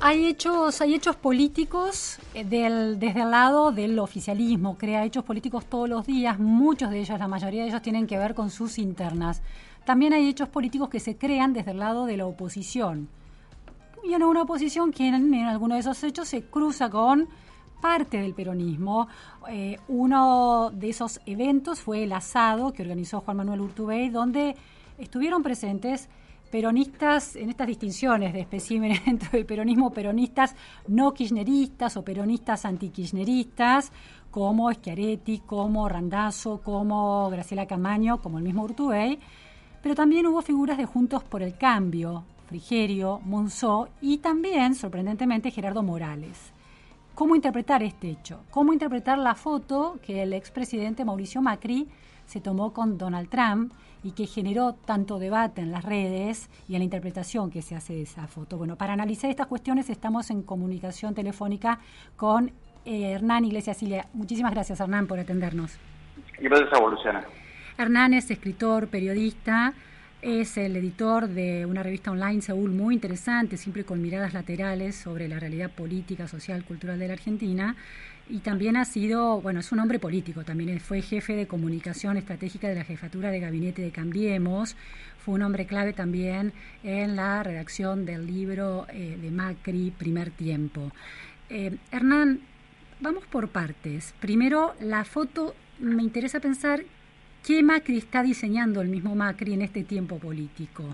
Hay hechos, hay hechos políticos eh, del, desde el lado del oficialismo, crea hechos políticos todos los días, muchos de ellos, la mayoría de ellos tienen que ver con sus internas. También hay hechos políticos que se crean desde el lado de la oposición. Y en una oposición que en, en alguno de esos hechos se cruza con parte del peronismo. Eh, uno de esos eventos fue el asado que organizó Juan Manuel Urtubey, donde estuvieron presentes peronistas en estas distinciones de especímenes dentro del peronismo, peronistas no kirchneristas o peronistas antikirchneristas, como Schiaretti, como Randazzo, como Graciela Camaño, como el mismo Urtubey, pero también hubo figuras de Juntos por el Cambio, Frigerio, Monzó y también, sorprendentemente, Gerardo Morales. ¿Cómo interpretar este hecho? ¿Cómo interpretar la foto que el expresidente Mauricio Macri se tomó con Donald Trump y que generó tanto debate en las redes y en la interpretación que se hace de esa foto? Bueno, para analizar estas cuestiones estamos en comunicación telefónica con eh, Hernán Iglesias Silia. Muchísimas gracias, Hernán, por atendernos. Gracias a Luciana. Hernán es escritor, periodista, es el editor de una revista online, Seúl, muy interesante, siempre con miradas laterales sobre la realidad política, social, cultural de la Argentina. Y también ha sido, bueno, es un hombre político, también fue jefe de comunicación estratégica de la jefatura de gabinete de Cambiemos, fue un hombre clave también en la redacción del libro eh, de Macri, Primer Tiempo. Eh, Hernán, vamos por partes. Primero, la foto, me interesa pensar ¿Qué Macri está diseñando el mismo Macri en este tiempo político?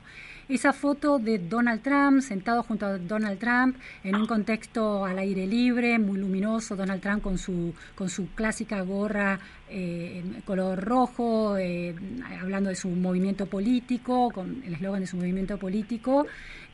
Esa foto de Donald Trump, sentado junto a Donald Trump, en un contexto al aire libre, muy luminoso, Donald Trump con su, con su clásica gorra eh, color rojo, eh, hablando de su movimiento político, con el eslogan de su movimiento político,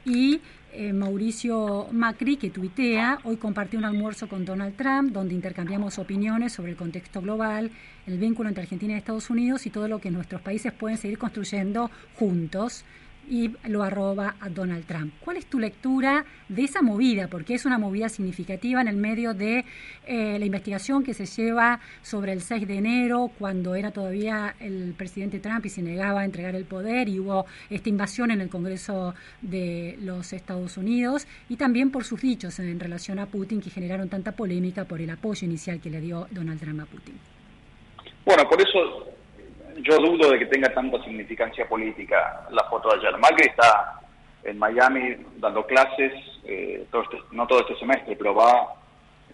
y eh, Mauricio Macri, que tuitea, hoy compartió un almuerzo con Donald Trump, donde intercambiamos opiniones sobre el contexto global, el vínculo entre Argentina y Estados Unidos y todo lo que nuestros países pueden seguir construyendo juntos y lo arroba a Donald Trump. ¿Cuál es tu lectura de esa movida? Porque es una movida significativa en el medio de eh, la investigación que se lleva sobre el 6 de enero, cuando era todavía el presidente Trump y se negaba a entregar el poder y hubo esta invasión en el Congreso de los Estados Unidos y también por sus dichos en relación a Putin que generaron tanta polémica por el apoyo inicial que le dio Donald Trump a Putin. Bueno, por eso yo dudo de que tenga tanta significancia política la foto de ayer. Macri está en Miami dando clases, eh, este, no todo este semestre, pero va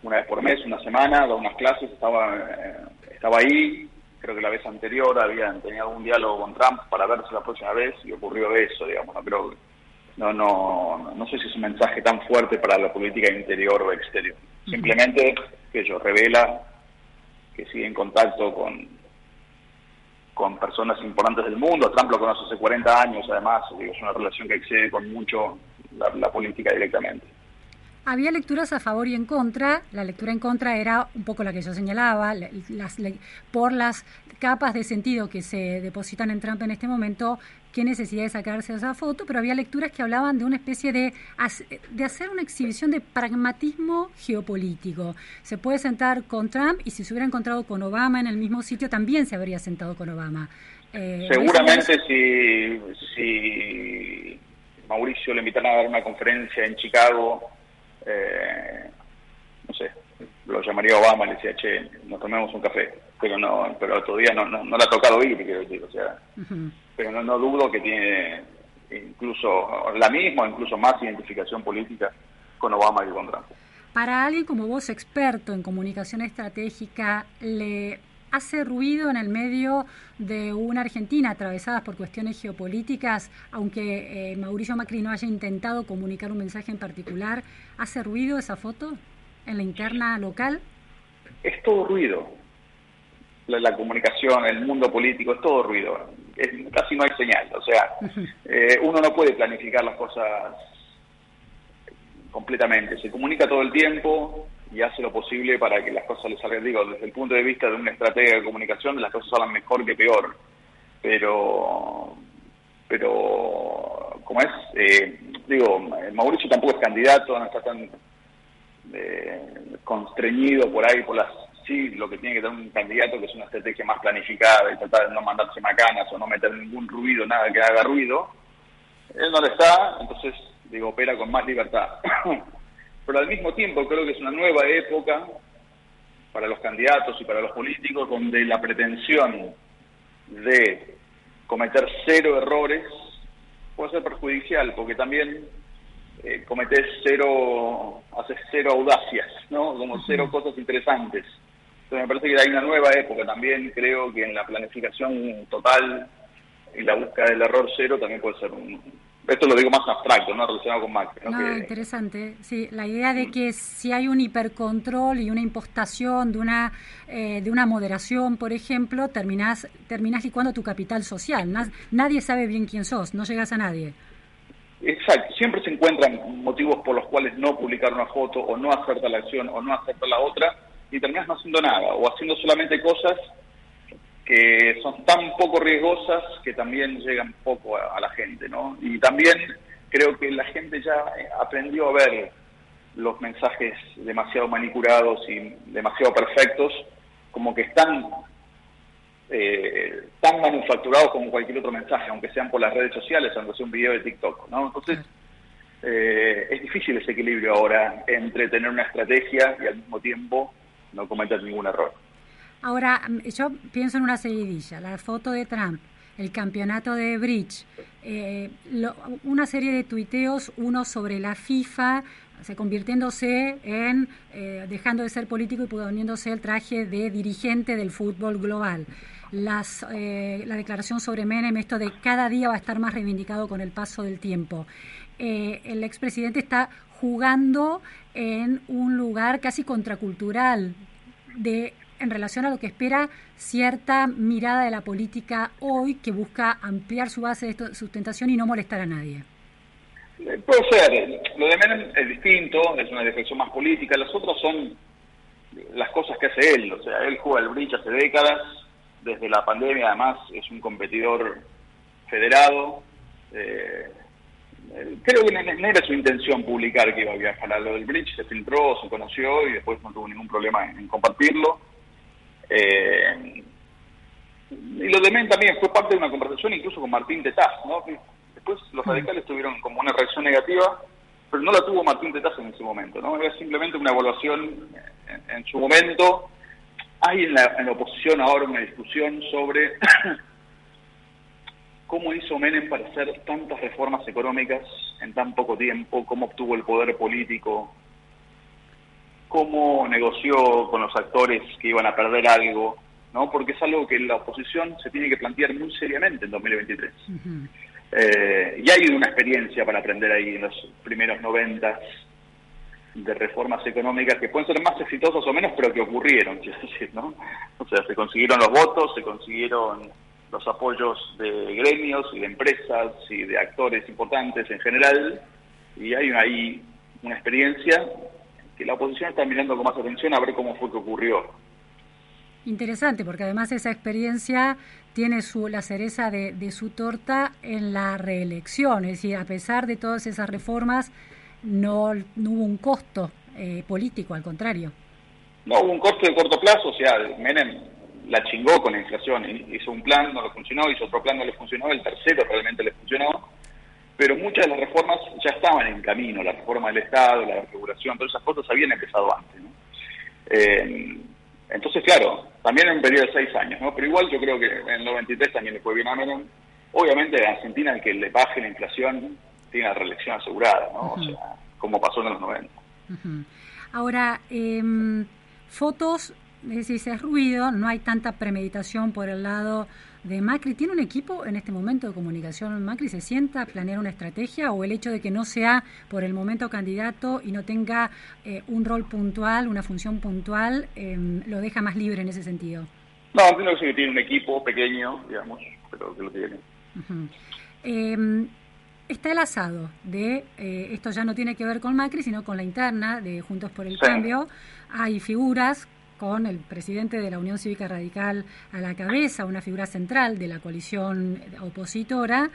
una vez por mes, una semana, da unas clases, estaba, eh, estaba ahí, creo que la vez anterior habían tenido algún diálogo con Trump para verse la próxima vez y ocurrió eso, digamos, no creo no, no, no sé si es un mensaje tan fuerte para la política interior o exterior. Simplemente que ello revela que sigue en contacto con, con personas importantes del mundo. Trump lo conoce hace 40 años, además, es una relación que excede con mucho la, política directamente. Había lecturas a favor y en contra. La lectura en contra era un poco la que yo señalaba, las, por las capas de sentido que se depositan en Trump en este momento, qué necesidad de sacarse esa foto, pero había lecturas que hablaban de una especie de, de hacer una exhibición de pragmatismo geopolítico. Se puede sentar con Trump y si se hubiera encontrado con Obama en el mismo sitio, también se habría sentado con Obama. Eh, Seguramente si, si Mauricio le invitaran a dar una conferencia en Chicago, eh, no sé, lo llamaría Obama y le decía, che, nos tomemos un café pero no pero todavía no, no, no le ha tocado ir, quiero decir, o sea, pero no, no dudo que tiene incluso la misma incluso más identificación política con Obama y con Trump. Para alguien como vos, experto en comunicación estratégica, ¿le hace ruido en el medio de una Argentina atravesada por cuestiones geopolíticas, aunque eh, Mauricio Macri no haya intentado comunicar un mensaje en particular, ¿hace ruido esa foto en la interna local? Es todo ruido, la, comunicación, el mundo político, es todo ruido. casi no hay señal. O sea, eh, uno no puede planificar las cosas completamente. Se comunica todo el tiempo y hace lo posible para que las cosas le salgan. Digo, desde el punto de vista de una estrategia de comunicación, las cosas salgan mejor que peor. Pero, pero como es, eh, digo, Mauricio tampoco es candidato, no está tan eh, constreñido por ahí por las sí lo que tiene que tener un candidato que es una estrategia más planificada y tratar de no mandarse macanas o no meter ningún ruido, nada que haga ruido. Él no lo está, entonces digo, opera con más libertad. Pero al mismo tiempo creo que es una nueva época para los candidatos y para los políticos donde la pretensión de cometer cero errores puede ser perjudicial, porque también eh, cometés cero, haces cero audacias, ¿no? Como cero cosas interesantes. Entonces me parece que hay una nueva época también, creo que en la planificación total y la búsqueda del error cero también puede ser un, esto lo digo más abstracto, no relacionado con Macri. ¿no? interesante. Sí, la idea de que si hay un hipercontrol y una impostación de una eh, de una moderación, por ejemplo, terminás terminás licuando tu capital social. nadie sabe bien quién sos, no llegas a nadie. Exacto, siempre se encuentran motivos por los cuales no publicar una foto o no hacer tal acción o no hacer la otra y terminas no haciendo nada o haciendo solamente cosas que son tan poco riesgosas que también llegan poco a, la gente, ¿no? Y también creo que la gente ya aprendió a ver los mensajes demasiado manicurados y demasiado perfectos, como que están eh, tan manufacturados como cualquier otro mensaje, aunque sean por las redes sociales, aunque sea un video de TikTok, ¿no? Entonces, eh, es difícil ese equilibrio ahora entre tener una estrategia y al mismo tiempo no cometer ningún error. Ahora, mm, yo pienso en una seguidilla, la foto de Trump, el campeonato de bridge, eh, una serie de tuiteos, uno sobre la FIFA, se convirtiéndose en, eh, dejando de ser político y poniéndose el traje de dirigente del fútbol global. Las, eh, la declaración sobre Menem, esto de cada día va a estar más reivindicado con el paso del tiempo. el expresidente está jugando en un lugar casi contracultural de en relación a lo que espera cierta mirada de la política hoy que busca ampliar su base de sustentación y no molestar a nadie. Eh, puede ser. Lo de Menem es distinto, es una defensión más política. Las otras son las cosas que hace él. O sea, él juega el bridge hace décadas. Desde la pandemia, además, es un competidor federado. Eh, creo que no, era su intención publicar que iba a viajar a lo del bridge. Se filtró, se conoció y después no tuvo ningún problema en compartirlo. Eh, y lo de Men también fue parte de una conversación incluso con Martín Tetaz, ¿no? Después los radicales tuvieron como una reacción negativa, pero no la tuvo Martín Tetaz en ese momento, ¿no? Era simplemente una evaluación en, su momento. Hay en la, en la oposición ahora una discusión sobre cómo hizo Menem para hacer tantas reformas económicas en tan poco tiempo, cómo obtuvo el poder político cómo negoció con los actores que iban a perder algo, ¿no? Porque es algo que la oposición se tiene que plantear muy seriamente en 2023. Eh, y hay una experiencia para aprender ahí en los primeros 90 de reformas económicas que pueden ser más exitosas o menos, pero que ocurrieron, quiero decir, ¿no? O sea, se consiguieron los votos, se consiguieron los apoyos de gremios y de empresas y de actores importantes en general, y hay ahí una experiencia que la oposición está mirando con más atención a ver cómo fue que ocurrió. Interesante, porque además esa experiencia tiene su, la cereza de, su torta en la reelección, es decir, a pesar de todas esas reformas, no, hubo un costo eh, político, al contrario. No hubo un costo de corto plazo, o sea, Menem la chingó con la inflación, hizo un plan, no le funcionó, hizo otro plan, no le funcionó, el tercero realmente le funcionó, pero muchas de las reformas ya estaban en camino, la reforma del Estado, la regulación, todas esas cosas habían empezado antes. Eh, entonces, claro, también en un periodo de seis años, ¿no? pero igual yo creo que en el 93 también le fue bien a Menem. Obviamente en Argentina el que le baje la inflación tiene la reelección asegurada, ¿no? o sea, como pasó en los 90. Ahora, eh, fotos, es decir, es ruido, no hay tanta premeditación por el lado de Macri. ¿Tiene un equipo en este momento de comunicación Macri? ¿Se sienta a planear una estrategia o el hecho de que no sea por el momento candidato y no tenga eh, un rol puntual, una función puntual, em, lo deja más libre en ese sentido? No, entiendo que tiene un equipo pequeño, digamos, pero que lo tiene. Em, está el asado de, eh, esto ya no tiene que ver con Macri, sino con la interna de Juntos por el Cambio. Hay figuras con el presidente de la Unión Cívica Radical a la cabeza, una figura central de la coalición opositora,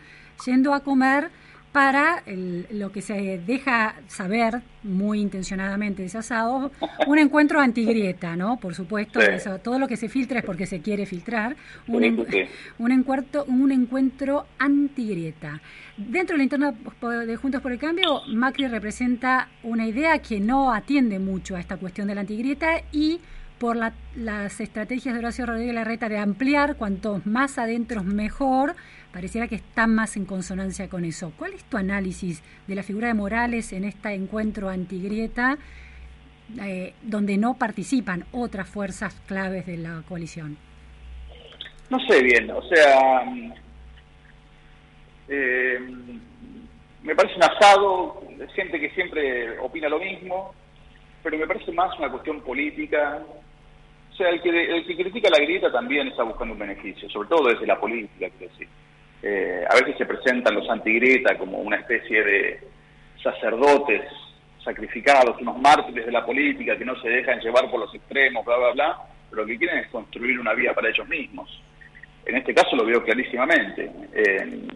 yendo a comer para lo que se deja saber muy intencionadamente de ese asado, un encuentro antigrieta, ¿no? Por supuesto, todo lo que se filtra es porque se quiere filtrar, un, un, encuentro, un encuentro antigrieta. Dentro de la interna de Juntos por el Cambio, Macri representa una idea que no atiende mucho a esta cuestión de la antigrieta y por las estrategias de Horacio Rodríguez Larreta de ampliar cuanto más adentro mejor, pareciera que está más en consonancia con eso. ¿Cuál es tu análisis de la figura de Morales en este encuentro antigrieta eh, donde no participan otras fuerzas claves de la coalición? No sé bien, o sea, eh, me parece un asado, gente que siempre opina lo mismo, pero me parece más una cuestión política, sea, el que, el que critica la grieta también está buscando un beneficio, sobre todo desde la política, quiero decir. Eh, a veces se presentan los antigrieta como una especie de sacerdotes sacrificados, unos mártires de la política que no se dejan llevar por los extremos, bla, bla, bla, pero lo que quieren es construir una vía para ellos mismos. En este caso lo veo clarísimamente. Eh,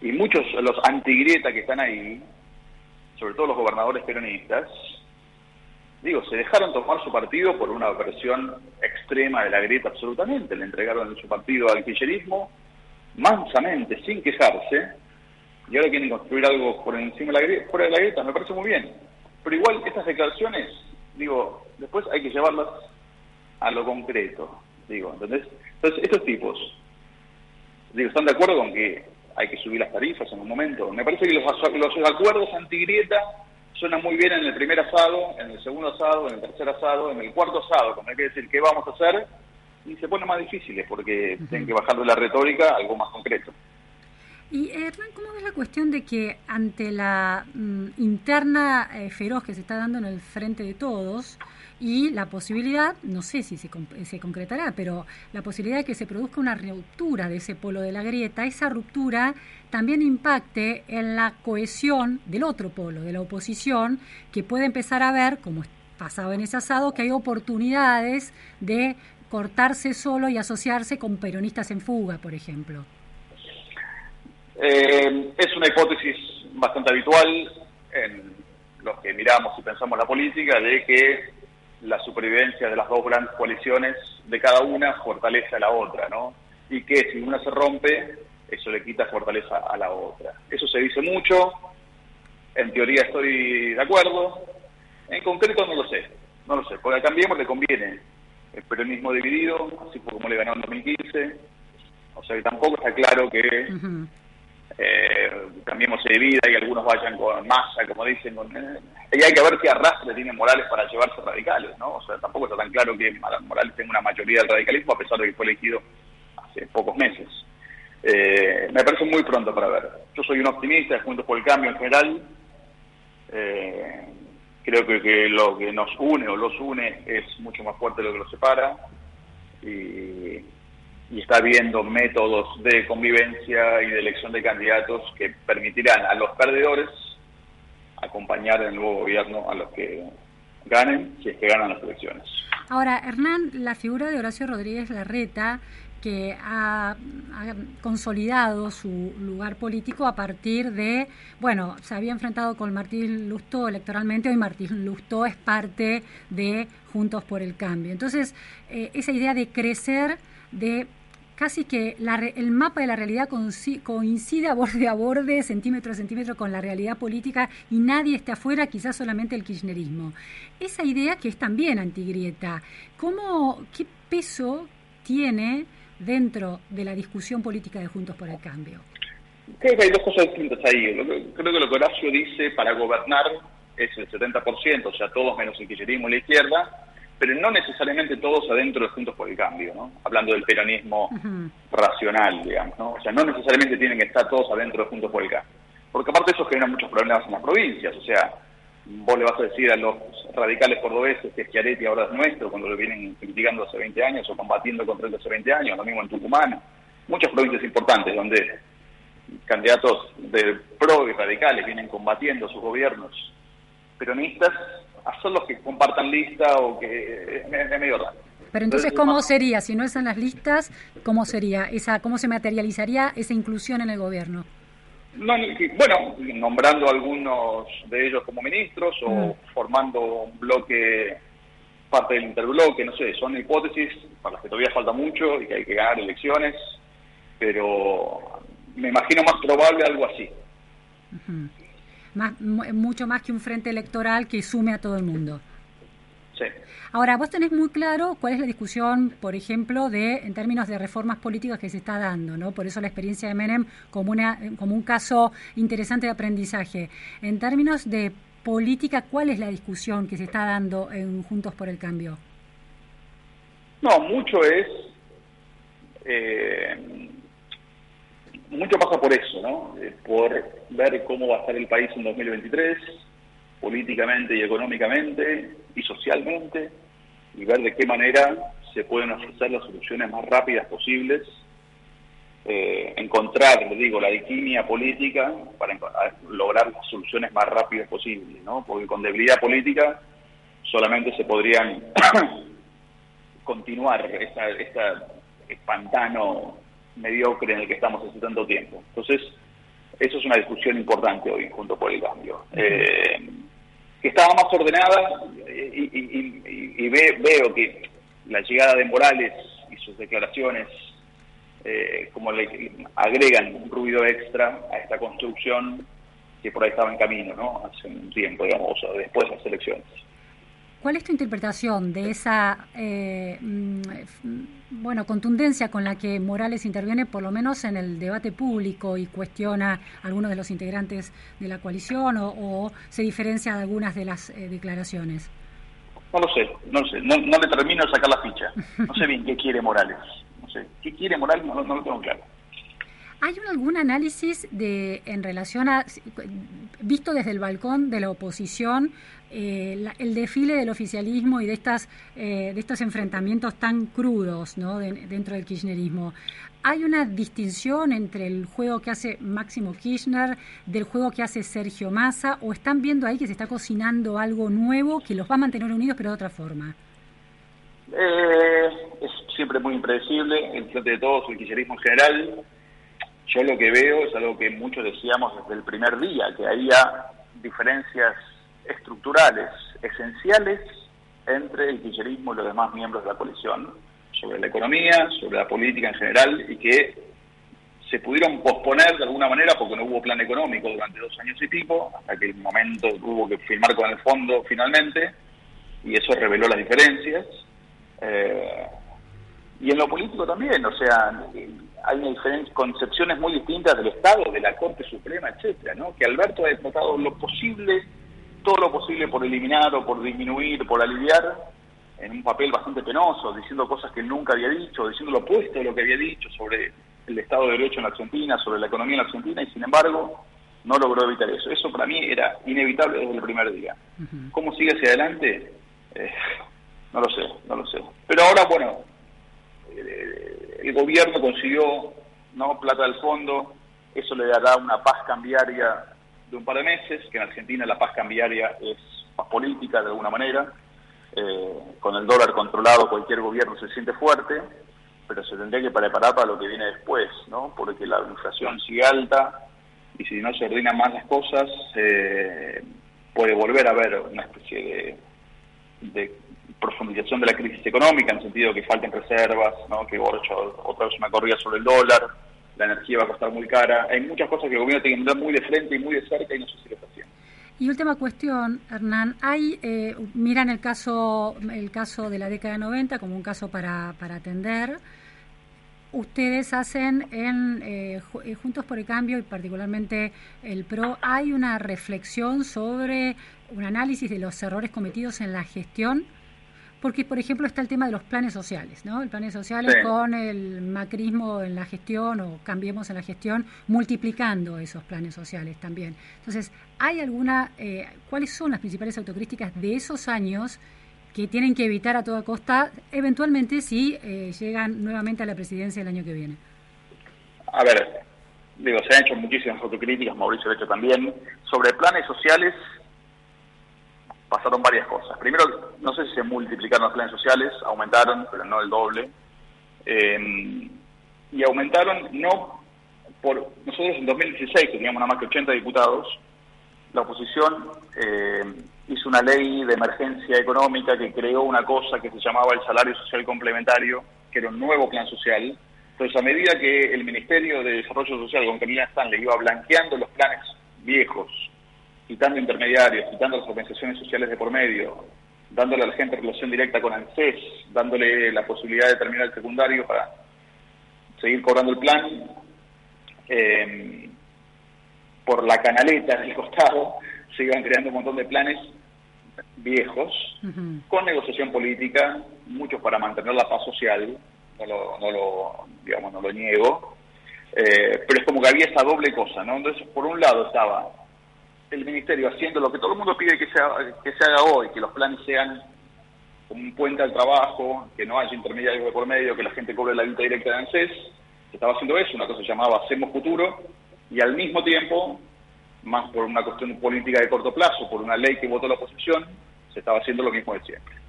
y muchos los antigrieta que están ahí, sobre todo los gobernadores peronistas, digo, se dejaron tomar su partido por una versión extrema de la grieta absolutamente, le entregaron su partido al kirchnerismo mansamente, sin quejarse, y ahora quieren construir algo por encima de la grieta, fuera de la grieta, me parece muy bien. Pero igual estas declaraciones, digo, después hay que llevarlas a lo concreto, digo, ¿entendés? Entonces, estos tipos, digo, están de acuerdo con que hay que subir las tarifas en un momento. Me parece que los, los acuerdos antigrieta suena muy bien en el primer asado, en el segundo asado, en el tercer asado, en el cuarto asado, como hay que decir qué vamos a hacer, y se pone más difíciles porque tienen que bajar de la retórica a algo más concreto. Y Hernán, ¿cómo ves la cuestión de que ante la mm, interna eh, feroz que se está dando en el frente de todos y la posibilidad, no sé si se, se, concretará, pero la posibilidad de que se produzca una ruptura de ese polo de la grieta, esa ruptura también impacte en la cohesión del otro polo, de la oposición, que puede empezar a ver, como pasado en ese asado, que hay oportunidades de cortarse solo y asociarse con peronistas en fuga, por ejemplo. Eh, es una hipótesis bastante habitual en los que miramos y pensamos la política de que la supervivencia de las dos grandes coaliciones de cada una fortalece a la otra, ¿no? Y que si una se rompe, eso le quita fortaleza a la otra. Eso se dice mucho, en teoría estoy de acuerdo, en concreto no lo sé, no lo sé, porque a Cambiemos le conviene el peronismo dividido, así fue como le ganó en 2015, o sea que tampoco está claro que eh, cambiemos de vida y algunos vayan con masa, como dicen. Eh, y hay que ver qué arrastre tiene Morales para llevarse radicales, ¿no? O sea, tampoco está tan claro que Morales tenga una mayoría del radicalismo, a pesar de que fue elegido hace pocos meses. Eh, me parece muy pronto para ver. Yo soy un optimista, junto por el cambio en general. creo que, que, lo que nos une o los une es mucho más fuerte de lo que los separa. Y y está habiendo métodos de convivencia y de elección de candidatos que permitirán a los perdedores acompañar en el nuevo gobierno a los que ganen, si es que ganan las elecciones. Ahora, Hernán, la figura de Horacio Rodríguez Larreta, que ha, consolidado su lugar político a partir de, bueno, se había enfrentado con Martín Lustó electoralmente, hoy Martín Lustó es parte de Juntos por el Cambio. Entonces, eh, esa idea de crecer, de casi que el mapa de la realidad coincide a borde a borde, centímetro a centímetro con la realidad política y nadie está afuera, quizás solamente el kirchnerismo. Esa idea que es también antigrieta, ¿cómo, ¿qué peso tiene dentro de la discusión política de Juntos por el Cambio? Creo que hay dos cosas distintas ahí. Creo que lo que Horacio dice para gobernar es el 70%, o sea, todos menos el kirchnerismo y la izquierda, pero no necesariamente todos adentro de Juntos por el Cambio, ¿no? Hablando del peronismo racional, digamos, ¿no? O sea, no necesariamente tienen que estar todos adentro de Juntos por el Cambio. Porque aparte eso genera muchos problemas en las provincias, o sea, vos le vas a decir a los radicales cordobeses que Schiaretti ahora es nuestro, cuando lo vienen criticando hace 20 años o combatiendo contra él hace 20 años, lo mismo en Tucumán, muchas provincias importantes donde candidatos de pro y radicales vienen combatiendo sus gobiernos peronistas, son los que compartan lista o que es, medio raro. Pero entonces, ¿cómo sería? Si no están las listas, ¿cómo sería? esa ¿Cómo se materializaría esa inclusión en el gobierno? No, bueno, nombrando algunos de ellos como ministros o mm. formando un bloque, parte del interbloque, no sé, son hipótesis para las que todavía falta mucho y que hay que ganar elecciones, pero me imagino más probable algo así. Más, mucho más que un frente electoral que sume a todo el mundo. Sí. Ahora, vos tenés muy claro cuál es la discusión, por ejemplo, de en términos de reformas políticas que se está dando, ¿no? Por eso la experiencia de Menem como, una, como un caso interesante de aprendizaje. En términos de política, ¿cuál es la discusión que se está dando en Juntos por el Cambio? No, mucho es... Eh, mucho pasa por eso, ¿no? Eh, por ver cómo va a estar el país en 2023, políticamente y económicamente y socialmente, y ver de qué manera se pueden ofrecer las soluciones más rápidas posibles, eh, encontrar, le digo, la alquimia política para lograr las soluciones más rápidas posibles, ¿no? Porque con debilidad política solamente se podrían continuar esta, esta pantano mediocre en el que estamos hace tanto tiempo. Entonces, eso es una discusión importante hoy junto por el cambio. Eh, que estaba más ordenada y, veo que la llegada de Morales y sus declaraciones eh, como le agregan un ruido extra a esta construcción que por ahí estaba en camino, ¿no? Hace un tiempo, digamos, después de las elecciones. ¿Cuál es tu interpretación de esa eh, mm, bueno contundencia con la que Morales interviene, por lo menos en el debate público y cuestiona a algunos de los integrantes de la coalición o, se diferencia de algunas de las eh, declaraciones? No lo sé, no lo sé, no, le termino de sacar la ficha. No sé bien qué quiere Morales. No sé, qué quiere Morales no, no lo tengo claro. ¿Hay algún análisis de en relación a, visto desde el balcón de la oposición, eh, el desfile del oficialismo y de estas eh, de estos enfrentamientos tan crudos ¿no? dentro del kirchnerismo? ¿Hay una distinción entre el juego que hace Máximo Kirchner del juego que hace Sergio Massa o están viendo ahí que se está cocinando algo nuevo que los va a mantener unidos pero de otra forma? Eh, es siempre muy impredecible el frente de todos, el kirchnerismo en general yo lo que veo es algo que muchos decíamos desde el primer día, que había diferencias estructurales esenciales entre el kirchnerismo y los demás miembros de la coalición sobre la economía, sobre la política en general y que se pudieron posponer de alguna manera porque no hubo plan económico durante dos años y pico, hasta que el momento hubo que firmar con el fondo finalmente y eso reveló las diferencias. Eh, y en lo político también, o sea, hay una diferencia, concepciones muy distintas del Estado, de la Corte Suprema, etcétera, ¿no? Que Alberto ha tratado lo posible, todo lo posible por eliminar o por disminuir, por aliviar, en un papel bastante penoso, diciendo cosas que nunca había dicho, diciendo lo opuesto de lo que había dicho sobre el Estado de Derecho en la Argentina, sobre la economía en la Argentina, y sin embargo no logró evitar eso. Eso para mí era inevitable desde el primer día. ¿Cómo sigue hacia adelante? Eh, no lo sé, no lo sé. Pero ahora, bueno, el gobierno consiguió no plata del fondo, eso le dará una paz cambiaria de un par de meses, que en Argentina la paz cambiaria es paz política de alguna manera, eh, con el dólar controlado cualquier gobierno se siente fuerte, pero se tendría que preparar para lo que viene después, ¿no? porque la inflación sigue alta y si no se ordenan más las cosas, eh, puede volver a haber una especie de profundización de la crisis económica, en el sentido que falten reservas, ¿no? que otra vez una corrida sobre el dólar, la energía va a costar muy cara. Hay muchas cosas que el gobierno tiene que mirar muy de frente y muy de cerca y no sé si haciendo. Y última cuestión, Hernán, hay, eh, miran el caso, el caso de la década de 90 como un caso para, para atender. Ustedes hacen en eh, eh, Juntos por el Cambio y particularmente el PRO, hay una reflexión sobre un análisis de los errores cometidos en la gestión porque, por ejemplo, está el tema de los planes sociales, ¿no? El planes sociales con el macrismo en la gestión o cambiemos en la gestión, multiplicando esos planes sociales también. Entonces, ¿hay alguna, eh, cuáles son las principales autocríticas de esos años que tienen que evitar a toda costa, eventualmente si eh, llegan nuevamente a la presidencia el año que viene? A ver, digo, se han hecho muchísimas autocríticas, Mauricio de hecho también, sobre planes sociales pasaron varias cosas. Primero, no sé si se multiplicaron los planes sociales, aumentaron, pero no el doble. Eh, y aumentaron no por... Nosotros en 2016 teníamos nada más que 80 diputados, la oposición eh, hizo una ley de emergencia económica que creó una cosa que se llamaba el salario social complementario, que era un nuevo plan social. Entonces, a medida que el Ministerio de Desarrollo Social con Camila le iba blanqueando los planes viejos, quitando intermediarios, quitando las organizaciones sociales de por medio, dándole a la gente relación directa con ANSES, dándole la posibilidad de terminar el secundario para seguir cobrando el plan, eh, por la canaleta del costado se iban creando un montón de planes viejos, con negociación política, muchos para mantener la paz social, no lo, no lo digamos, no lo niego, eh, pero es como que había esa doble cosa, ¿no? Entonces, por un lado estaba el ministerio haciendo lo que todo el mundo pide que se, haga, que se haga hoy, que los planes sean como un puente al trabajo, que no haya intermediarios de por medio, que la gente cobre la vida directa de ANSES, se estaba haciendo eso, una cosa se llamaba Hacemos Futuro, y al mismo tiempo, más por una cuestión política de corto plazo, por una ley que votó la oposición, se estaba haciendo lo mismo de siempre.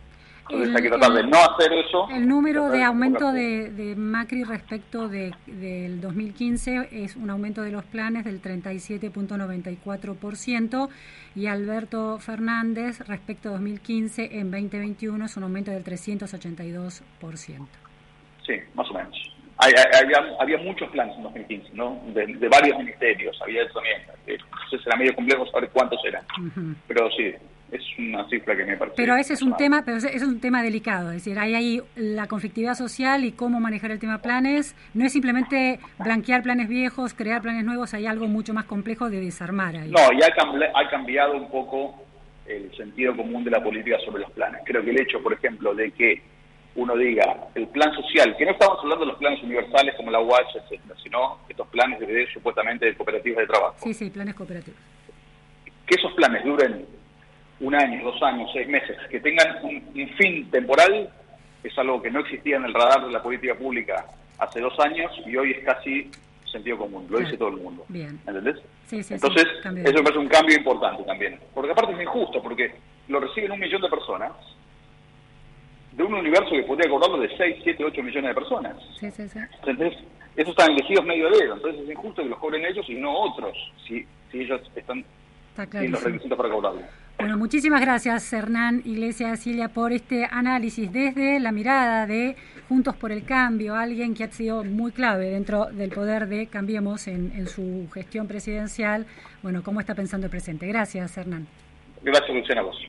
Entonces hay que tratar de no hacer eso. El número de aumento de, Macri respecto de, del 2015 es un aumento de los planes del 37.94% y Alberto Fernández respecto a 2015 en 2021 es un aumento del 382%. Sí, más o menos había, había, muchos planes en 2015, ¿no? De, varios ministerios, había eso también. Entonces era medio complejo saber cuántos eran. Pero sí, es una cifra que me parece. Pero ese es un tema, pero ese es un tema delicado, es decir, hay ahí la conflictividad social y cómo manejar el tema planes. No es simplemente blanquear planes viejos, crear planes nuevos, hay algo mucho más complejo de desarmar ahí. No, y ha, ha cambiado un poco el sentido común de la política sobre los planes. Creo que el hecho, por ejemplo, de que uno diga el plan social, que no estamos hablando de los planes universales como la UACH, etcétera, sino estos planes de, supuestamente de cooperativas de trabajo. Sí, sí, planes cooperativos. Que esos planes duren un año, dos años, seis meses, que tengan un, fin temporal, es algo que no existía en el radar de la política pública hace dos años y hoy es casi sentido común, lo dice todo el mundo. Bien. ¿Entendés? Sí, sí, Entonces, eso me parece un cambio importante también. Porque aparte es injusto, porque lo reciben un millón de personas de un universo que podría cobrarlo de 6, 7, 8 millones de personas. Sí, sí, sí. Entonces, esos están elegidos medio dedo, entonces es injusto que los cobren ellos y no otros, si, si ellos están sin los requisitos para cobrarlo. Bueno, muchísimas gracias Hernán Iglesias Silvia por este análisis desde la mirada de Juntos por el Cambio, alguien que ha sido muy clave dentro del poder de Cambiemos en, en su gestión presidencial. Bueno, ¿cómo está pensando el presente? Gracias Hernán.